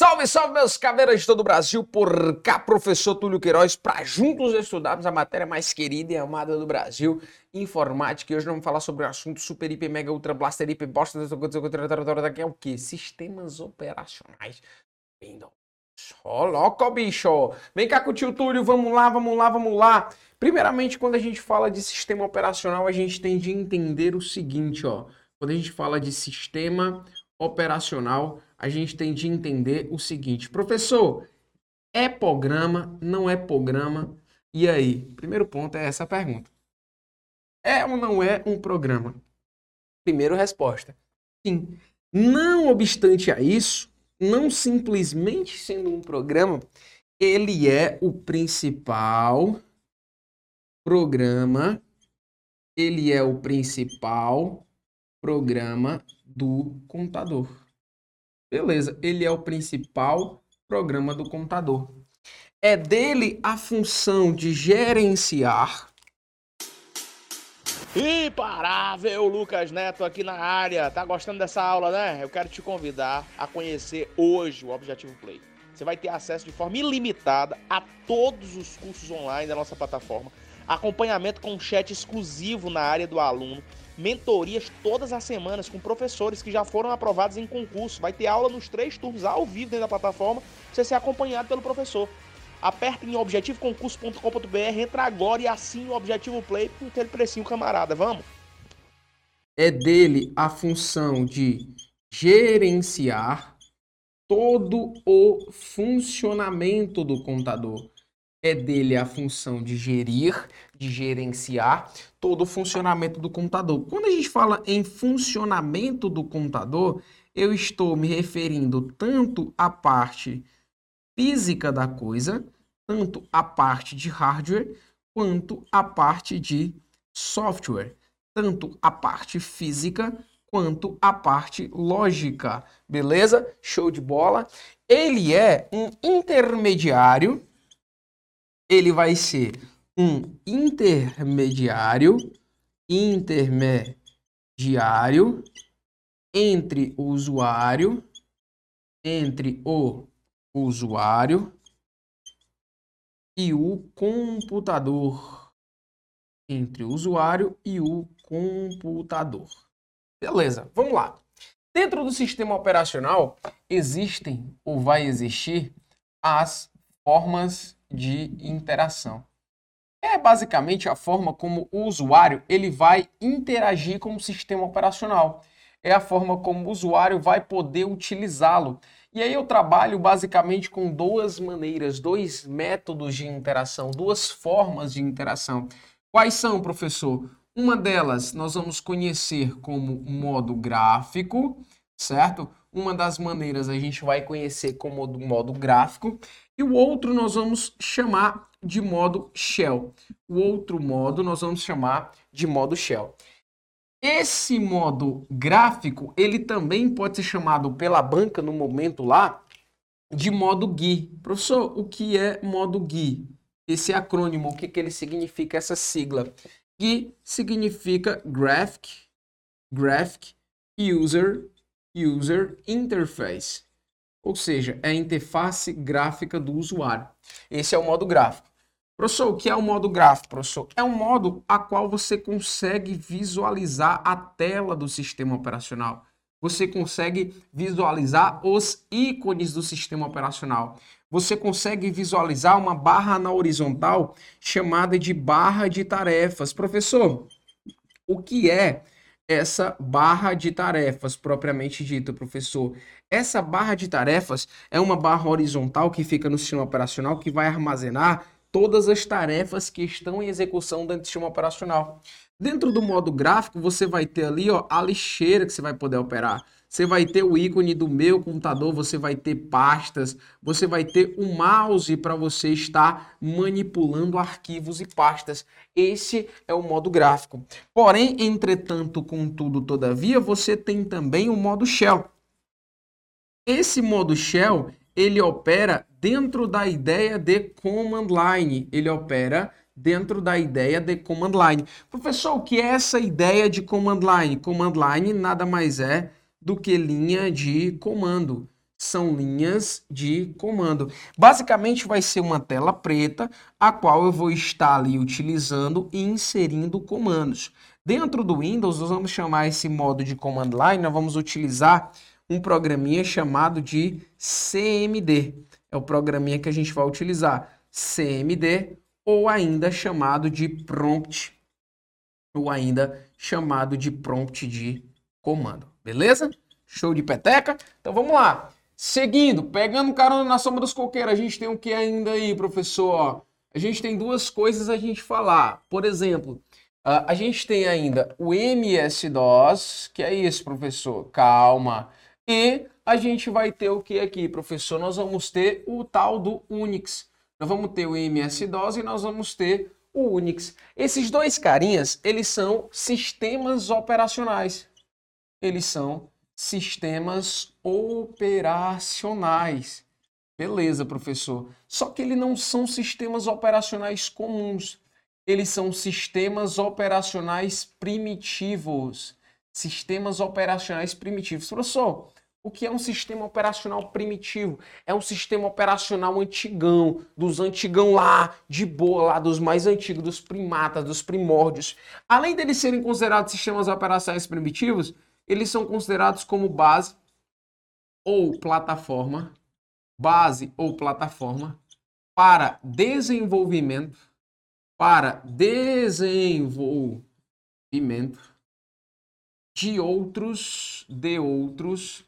Salve, salve, meus caveiras de todo o Brasil, por cá, professor Túlio Queiroz, para juntos estudarmos a matéria mais querida e amada do Brasil, informática. E hoje vamos falar sobre o assunto super, hiper, mega, ultra, blaster, hiper, bosta, que é o quê? Sistemas operacionais. Windows. Ó, louco, bicho! Vem cá com o tio Túlio, vamos lá, vamos lá, vamos lá. Primeiramente, quando a gente fala de sistema operacional, a gente tem de entender o seguinte, ó. Quando a gente fala de sistema operacional, a gente tem de entender o seguinte, professor, é programa, não é programa? E aí? Primeiro ponto é essa pergunta. É ou não é um programa? Primeiro resposta. Sim. Não obstante a isso, não simplesmente sendo um programa, ele é o principal programa, ele é o principal programa do computador. Beleza, ele é o principal programa do computador. É dele a função de gerenciar. Imparável Lucas Neto aqui na área. Tá gostando dessa aula, né? Eu quero te convidar a conhecer hoje o Objetivo Play. Você vai ter acesso de forma ilimitada a todos os cursos online da nossa plataforma, acompanhamento com chat exclusivo na área do aluno mentorias todas as semanas com professores que já foram aprovados em concurso. Vai ter aula nos três turnos ao vivo dentro da plataforma, você ser acompanhado pelo professor. Aperta em objetivoconcurso.com.br, entra agora e assine o Objetivo Play com aquele precinho camarada. Vamos? É dele a função de gerenciar todo o funcionamento do contador é dele a função de gerir, de gerenciar todo o funcionamento do computador. Quando a gente fala em funcionamento do computador, eu estou me referindo tanto à parte física da coisa, tanto à parte de hardware, quanto à parte de software, tanto a parte física quanto a parte lógica. Beleza? Show de bola. Ele é um intermediário ele vai ser um intermediário, intermediário entre o usuário, entre o usuário e o computador. Entre o usuário e o computador. Beleza, vamos lá. Dentro do sistema operacional existem ou vai existir as formas de interação. É basicamente a forma como o usuário ele vai interagir com o sistema operacional. É a forma como o usuário vai poder utilizá-lo. E aí eu trabalho basicamente com duas maneiras, dois métodos de interação, duas formas de interação. Quais são, professor? Uma delas nós vamos conhecer como modo gráfico, certo? Uma das maneiras a gente vai conhecer como modo gráfico e o outro nós vamos chamar de modo shell. O outro modo nós vamos chamar de modo shell. Esse modo gráfico, ele também pode ser chamado pela banca no momento lá de modo GUI. Professor, o que é modo GUI? Esse acrônimo, o que, que ele significa, essa sigla? GUI significa Graphic, Graphic User, User Interface ou seja, é a interface gráfica do usuário. Esse é o modo gráfico. Professor, o que é o modo gráfico, professor? É um modo a qual você consegue visualizar a tela do sistema operacional. Você consegue visualizar os ícones do sistema operacional. Você consegue visualizar uma barra na horizontal chamada de barra de tarefas. Professor, o que é essa barra de tarefas propriamente dita, professor? Essa barra de tarefas é uma barra horizontal que fica no sistema operacional que vai armazenar todas as tarefas que estão em execução dentro do sistema operacional. Dentro do modo gráfico, você vai ter ali ó, a lixeira que você vai poder operar. Você vai ter o ícone do meu computador, você vai ter pastas, você vai ter o mouse para você estar manipulando arquivos e pastas. Esse é o modo gráfico. Porém, entretanto, contudo, todavia, você tem também o modo shell. Esse modo shell, ele opera dentro da ideia de command line. Ele opera dentro da ideia de command line. Professor, o que é essa ideia de command line? Command line nada mais é do que linha de comando, são linhas de comando. Basicamente vai ser uma tela preta, a qual eu vou estar ali utilizando e inserindo comandos. Dentro do Windows, nós vamos chamar esse modo de command line, nós vamos utilizar um programinha chamado de CMD. É o programinha que a gente vai utilizar, CMD, ou ainda chamado de prompt, ou ainda chamado de prompt de comando. Beleza? Show de peteca? Então vamos lá. Seguindo, pegando carona na sombra dos coqueiros, a gente tem o que ainda aí, professor? A gente tem duas coisas a gente falar. Por exemplo, a gente tem ainda o MS-DOS, que é isso, professor? Calma. E a gente vai ter o que aqui, professor? Nós vamos ter o tal do Unix. Nós vamos ter o MS-DOS e nós vamos ter o Unix. Esses dois carinhas, eles são sistemas operacionais. Eles são sistemas operacionais. Beleza, professor. Só que eles não são sistemas operacionais comuns. Eles são sistemas operacionais primitivos. Sistemas operacionais primitivos. Professor, o que é um sistema operacional primitivo? É um sistema operacional antigão, dos antigão lá, de boa, lá dos mais antigos, dos primatas, dos primórdios. Além deles serem considerados sistemas operacionais primitivos, eles são considerados como base ou plataforma, base ou plataforma para desenvolvimento, para desenvolvimento de outros, de outros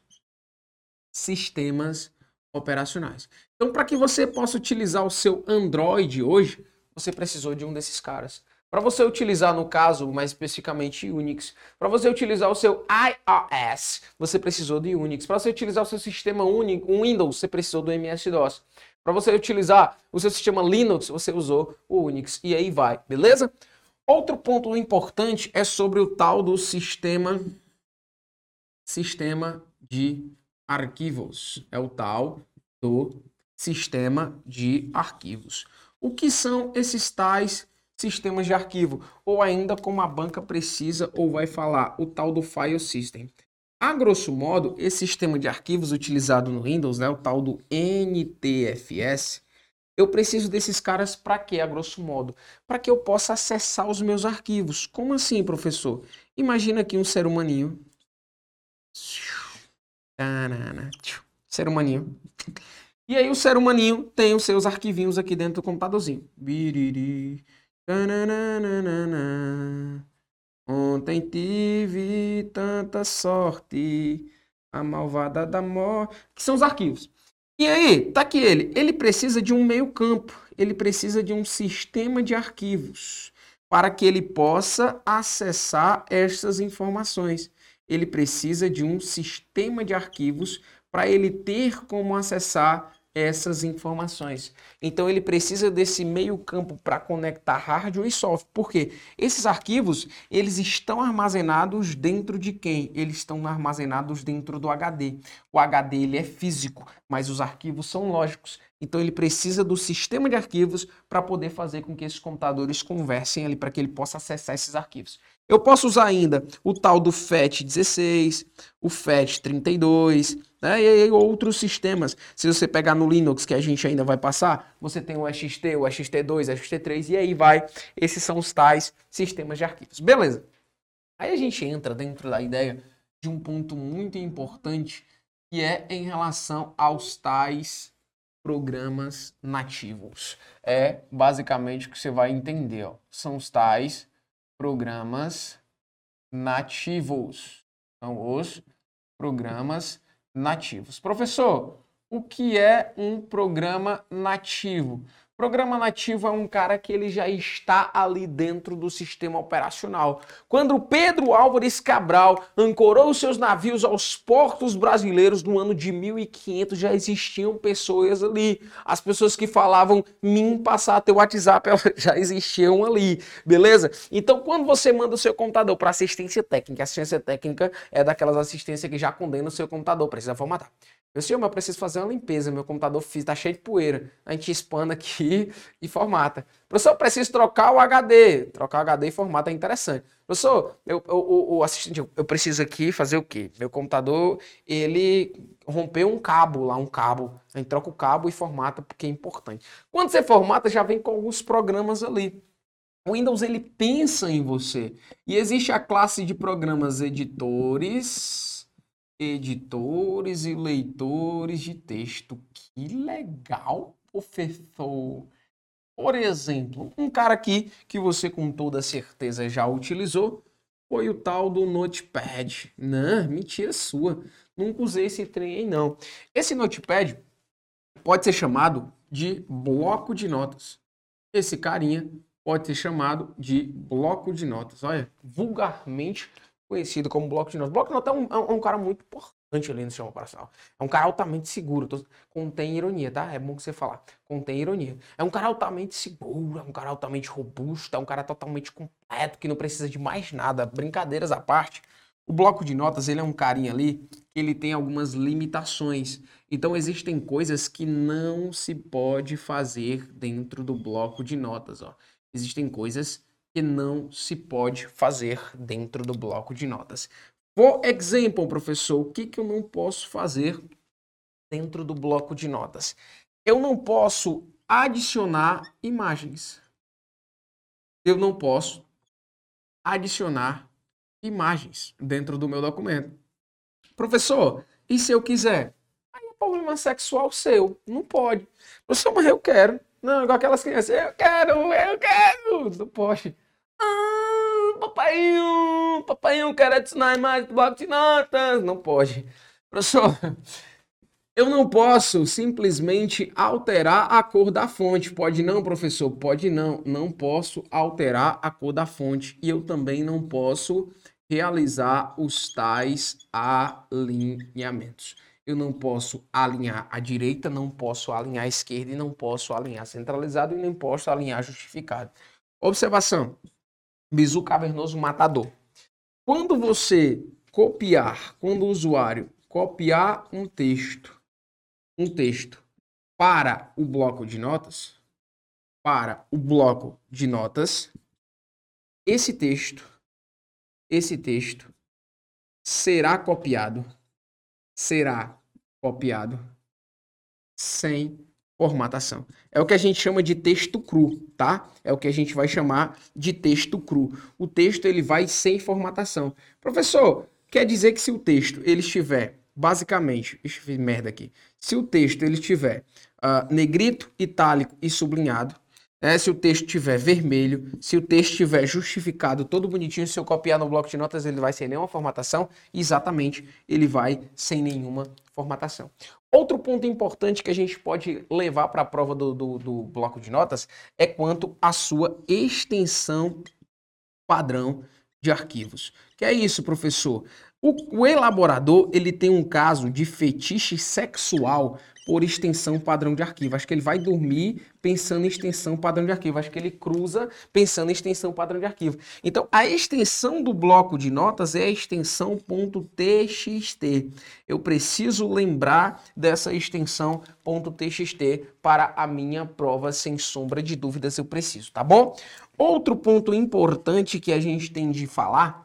sistemas operacionais. Então, para que você possa utilizar o seu Android hoje, você precisou de um desses caras. Para você utilizar, no caso, mais especificamente Unix, para você utilizar o seu iOS, você precisou de Unix. Para você utilizar o seu sistema Windows, você precisou do MS-DOS. Para você utilizar o seu sistema Linux, você usou o Unix. E aí vai, beleza? Outro ponto importante é sobre o tal do sistema sistema de arquivos. É o tal do sistema de arquivos. O que são esses tais sistemas de arquivo? Ou ainda como a banca precisa ou vai falar, o tal do file system. A grosso modo, esse sistema de arquivos utilizado no Windows, né, o tal do NTFS, eu preciso desses caras para quê, a grosso modo? Para que eu possa acessar os meus arquivos. Como assim, professor? Imagina aqui um ser humaninho Ser humaninho. E aí o ser humaninho tem os seus arquivinhos aqui dentro do computadorzinho. Biriri. Ontem tive tanta sorte, a malvada da morte. Que são os arquivos. E aí, tá aqui ele. Ele precisa de um meio campo. Ele precisa de um sistema de arquivos para que ele possa acessar essas informações ele precisa de um sistema de arquivos para ele ter como acessar essas informações. Então ele precisa desse meio campo para conectar hardware e software. Por quê? Esses arquivos, eles estão armazenados dentro de quem? Eles estão armazenados dentro do HD. O HD ele é físico, mas os arquivos são lógicos. Então ele precisa do sistema de arquivos para poder fazer com que esses computadores conversem ali para que ele possa acessar esses arquivos. Eu posso usar ainda o tal do FAT16, o FAT32, né? e outros sistemas. Se você pegar no Linux, que a gente ainda vai passar, você tem o XT, o XT2, o XT3, e aí vai. Esses são os tais sistemas de arquivos. Beleza. Aí a gente entra dentro da ideia de um ponto muito importante, que é em relação aos tais programas nativos. É basicamente o que você vai entender. Ó. São os tais programas nativos. São os programas nativos. Professor, o que é um programa nativo? Programa nativo é um cara que ele já está ali dentro do sistema operacional. Quando Pedro Álvares Cabral ancorou seus navios aos portos brasileiros no ano de 1500, já existiam pessoas ali. As pessoas que falavam mim passar teu WhatsApp já existiam ali, beleza? Então, quando você manda o seu computador para assistência técnica, assistência técnica é daquelas assistências que já condena o seu computador, precisa formatar. Eu sei, mas eu preciso fazer uma limpeza, meu computador está cheio de poeira. A gente expanda aqui e formata. Professor, eu preciso trocar o HD. Trocar o HD e formata é interessante. Professor, eu, o, o assistente, eu preciso aqui fazer o quê? Meu computador, ele rompeu um cabo lá, um cabo. A gente troca o cabo e formata porque é importante. Quando você formata, já vem com alguns programas ali. O Windows, ele pensa em você. E existe a classe de programas editores editores e leitores de texto. Que legal, professor! Por exemplo, um cara aqui que você com toda certeza já utilizou foi o tal do Notepad. Não, mentira sua. Nunca usei esse trem aí, não. Esse Notepad pode ser chamado de bloco de notas. Esse carinha pode ser chamado de bloco de notas. Olha, vulgarmente conhecido como bloco de notas. Bloco de notas é um, é um cara muito importante ali no sistema operacional. É um cara altamente seguro. Tô, contém ironia, tá? É bom que você falar. Contém ironia. É um cara altamente seguro, é um cara altamente robusto, é um cara totalmente completo, que não precisa de mais nada. Brincadeiras à parte. O bloco de notas, ele é um carinha ali ele tem algumas limitações. Então existem coisas que não se pode fazer dentro do bloco de notas, ó. Existem coisas que não se pode fazer dentro do bloco de notas. For example, professor, o que, que eu não posso fazer dentro do bloco de notas? Eu não posso adicionar imagens. Eu não posso adicionar imagens dentro do meu documento. Professor, e se eu quiser? Aí é problema sexual seu. Não pode. Professor, mas eu quero. Não, igual aquelas crianças. Eu quero, eu quero. Não pode. Papaiinho, papaiinho, quero adicionar mais do bloco de notas. Não pode. Professor, eu não posso simplesmente alterar a cor da fonte. Pode não, professor? Pode não. Não posso alterar a cor da fonte. E eu também não posso realizar os tais alinhamentos. Eu não posso alinhar a direita, não posso alinhar a esquerda e não posso alinhar centralizado e nem posso alinhar justificado. Observação. Bizu cavernoso matador. Quando você copiar, quando o usuário copiar um texto, um texto para o bloco de notas, para o bloco de notas, esse texto, esse texto será copiado, será copiado sem formatação. É o que a gente chama de texto cru, tá? É o que a gente vai chamar de texto cru. O texto ele vai sem formatação. Professor, quer dizer que se o texto ele estiver basicamente, eu ver merda aqui. Se o texto ele estiver uh, negrito, itálico e sublinhado, né? se o texto estiver vermelho, se o texto estiver justificado, todo bonitinho, se eu copiar no bloco de notas, ele vai sem nenhuma formatação. Exatamente, ele vai sem nenhuma formatação. Outro ponto importante que a gente pode levar para a prova do, do, do, bloco de notas é quanto à sua extensão padrão de arquivos. Que é isso, professor? O, o elaborador ele tem um caso de fetiche sexual por extensão padrão de arquivo. Acho que ele vai dormir pensando em extensão padrão de arquivo. Acho que ele cruza pensando em extensão padrão de arquivo. Então, a extensão do bloco de notas é a extensão .txt. Eu preciso lembrar dessa extensão .txt para a minha prova, sem sombra de dúvidas, eu preciso, tá bom? Outro ponto importante que a gente tem de falar,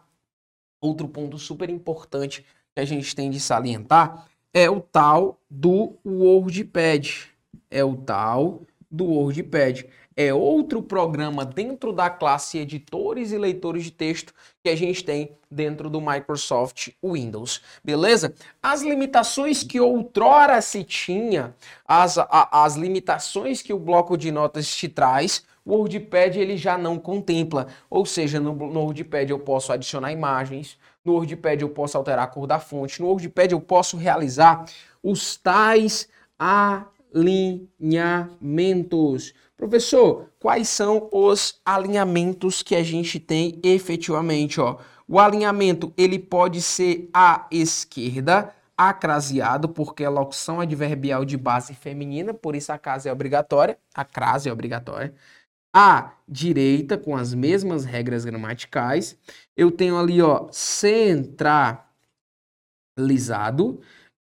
outro ponto super importante que a gente tem de salientar é o tal do WordPad. É o tal do WordPad. É outro programa dentro da classe editores e leitores de texto que a gente tem dentro do Microsoft Windows. Beleza? As limitações que outrora se tinha, as, a, as limitações que o bloco de notas te traz, o WordPad ele já não contempla. Ou seja, no, no WordPad eu posso adicionar imagens, no WordPad eu posso alterar a cor da fonte. No WordPad eu posso realizar os tais alinhamentos. Professor, quais são os alinhamentos que a gente tem efetivamente? Ó? O alinhamento ele pode ser à esquerda, acraseado, porque a locução adverbial de base feminina, por isso a casa é obrigatória, a crase é obrigatória à direita, com as mesmas regras gramaticais. Eu tenho ali, ó, centralizado.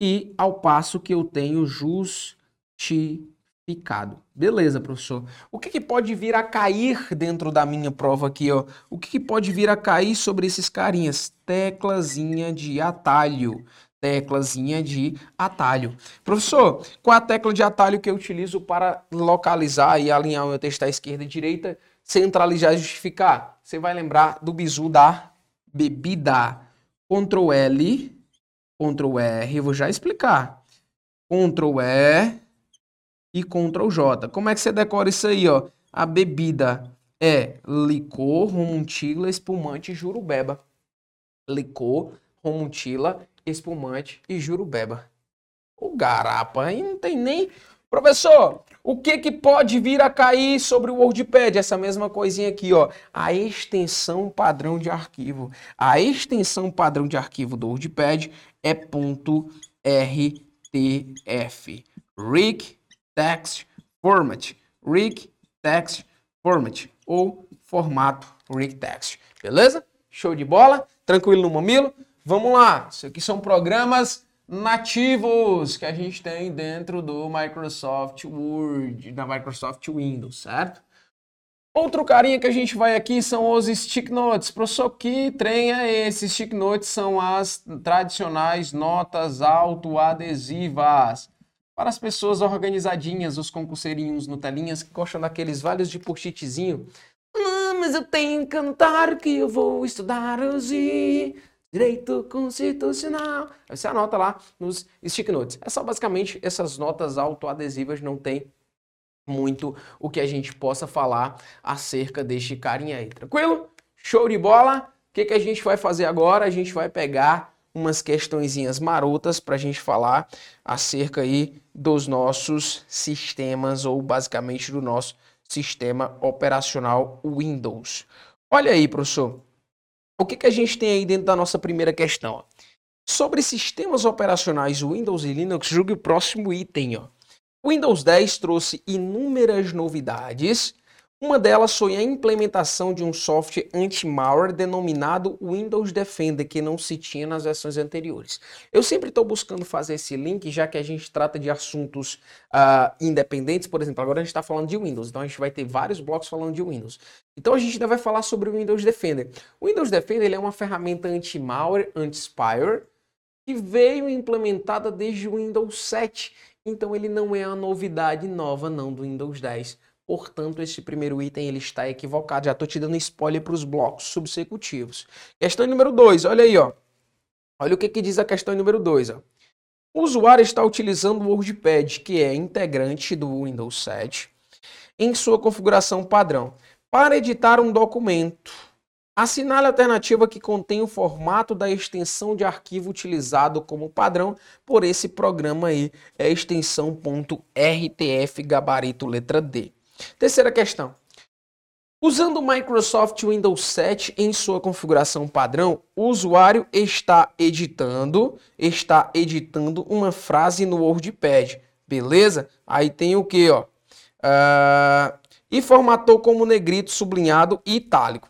e ao passo que eu tenho justificado. Beleza, professor. O que, que, pode vir a cair dentro da minha prova aqui, ó? O que, que pode vir a cair sobre esses carinhas? Teclazinha de atalho teclazinha de atalho. Professor, qual a tecla de atalho que eu utilizo para localizar e alinhar o meu texto à esquerda e direita, centralizar e justificar? Você vai lembrar do bizu da bebida. Ctrl L, Ctrl R, vou já explicar. Ctrl E e Ctrl J. Como é que você decora isso aí, ó? A bebida é licor, romuntila, espumante jurubeba. Licor, romuntila, espumante e jurubeba. O garapa, aí não tem nem... Professor, o que, que pode vir a cair sobre o WordPad? Essa mesma coisinha aqui, ó. A extensão padrão de arquivo. A extensão padrão de arquivo do WordPad é .rtf. Rig Text Format. Rig Text Format. Ou formato Rig Text. Beleza? Show de bola? Tranquilo no mamilo? Vamos lá. Isso aqui são programas nativos que a gente tem dentro do Microsoft Word, da Microsoft Windows, certo? Outro carinha que a gente vai aqui são os stick notes. Professor, que trem é esse? Stick notes são as tradicionais notas autoadesivas. Para as pessoas organizadinhas, os concurseirinhos Nutelinhas que gostam daqueles vários de post-itzinho. Ah, mas eu tenho que cantar que eu vou estudar hoje. Direito constitucional. Você anota lá nos stick notes. É só basicamente essas notas autoadesivas, não tem muito o que a gente possa falar acerca deste carinha aí. Tranquilo? Show de bola? O que, que a gente vai fazer agora? A gente vai pegar umas questõezinhas marotas para a gente falar acerca aí dos nossos sistemas ou basicamente do nosso sistema operacional Windows. Olha aí, professor. O que, que a gente tem aí dentro da nossa primeira questão? Sobre sistemas operacionais Windows e Linux, julgue o próximo item. Ó. Windows 10 trouxe inúmeras novidades. Uma delas foi a implementação de um software anti-malware denominado Windows Defender, que não se tinha nas versões anteriores. Eu sempre estou buscando fazer esse link, já que a gente trata de assuntos uh, independentes. Por exemplo, agora a gente está falando de Windows, então a gente vai ter vários blocos falando de Windows. Então a gente ainda vai falar sobre o Windows Defender. O Windows Defender é uma ferramenta anti-malware, anti-spyware, que veio implementada desde o Windows 7. Então ele não é a novidade nova não do Windows 10 Portanto, esse primeiro item ele está equivocado. Já estou te dando spoiler para os blocos subsecutivos. Questão número 2, olha aí. Ó. Olha o que, que diz a questão número 2. O usuário está utilizando o WordPad, que é integrante do Windows 7, em sua configuração padrão, para editar um documento. Assinale a alternativa que contém o formato da extensão de arquivo utilizado como padrão por esse programa aí, é a extensão .rtf gabarito letra D. Terceira questão. Usando o Microsoft Windows 7 em sua configuração padrão, o usuário está editando, está editando uma frase no WordPad, beleza? Aí tem o que, ó? Uh, e formatou como negrito, sublinhado e itálico.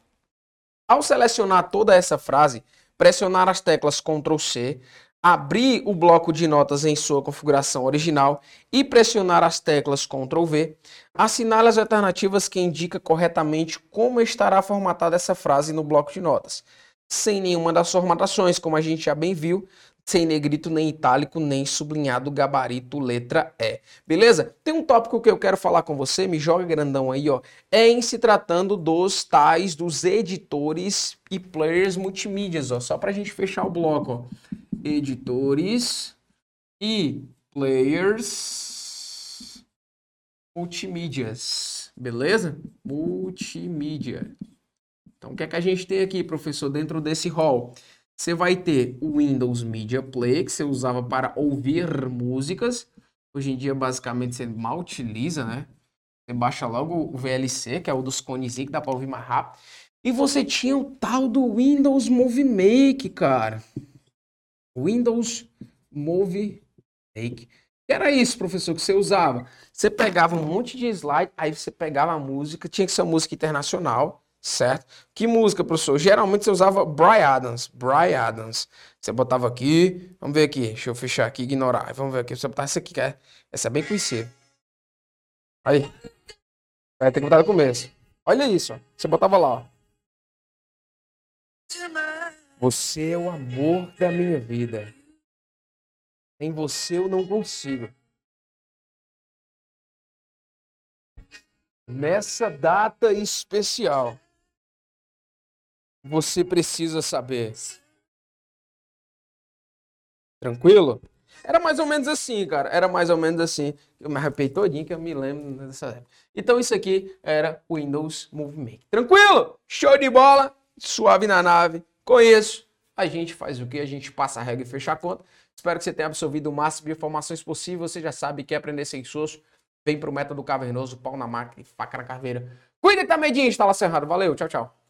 Ao selecionar toda essa frase, pressionar as teclas Ctrl C, abrir o bloco de notas em sua configuração original e pressionar as teclas Ctrl V, assinale as alternativas que indica corretamente como estará formatada essa frase no bloco de notas, sem nenhuma das formatações, como a gente já bem viu, sem negrito, nem itálico, nem sublinhado, gabarito, letra E. Beleza? Tem um tópico que eu quero falar com você, me joga grandão aí, ó. É em se tratando dos tais, dos editores e players multimídias, ó. Só pra gente fechar o bloco, ó editores e players multimídias, beleza? Multimídia. Então, o que é que a gente tem aqui, professor, dentro desse hall? Você vai ter o Windows Media Player, que você usava para ouvir músicas. Hoje em dia, basicamente, você mal utiliza, né? Você baixa logo o VLC, que é o dos conezinhos, que dá para ouvir mais rápido. E você tinha o tal do Windows Movie Make, cara. Windows Movie Make. Que era isso, professor, que você usava. Você pegava um monte de slide, aí você pegava a música, tinha que ser música internacional, certo? Que música, professor? Geralmente você usava Brian Adams, Brian Adams. Você botava aqui, vamos ver aqui, deixa eu fechar aqui, ignorar. Vamos ver aqui, você botar essa aqui, é, essa é bem conhecida. Aí. Vai ter que botar no começo. Olha isso, ó. Você botava lá, ó. Você é o amor da minha vida. Sem você eu não consigo. Nessa data especial, você precisa saber. Tranquilo? Era mais ou menos assim, cara. Era mais ou menos assim. Eu me arrepei todinho que eu me lembro dessa época. Então isso aqui era Windows Movie Tranquilo? Show de bola. Suave na nave. Conheço. A gente faz o que? A gente passa a regra e fecha a conta. Espero que você tenha absorvido o máximo de informações possível. Você já sabe que aprender sem soço. Vem pro método cavernoso, pau na máquina e faca na caveira. Cuida também de instalação errado. Valeu, tchau, tchau.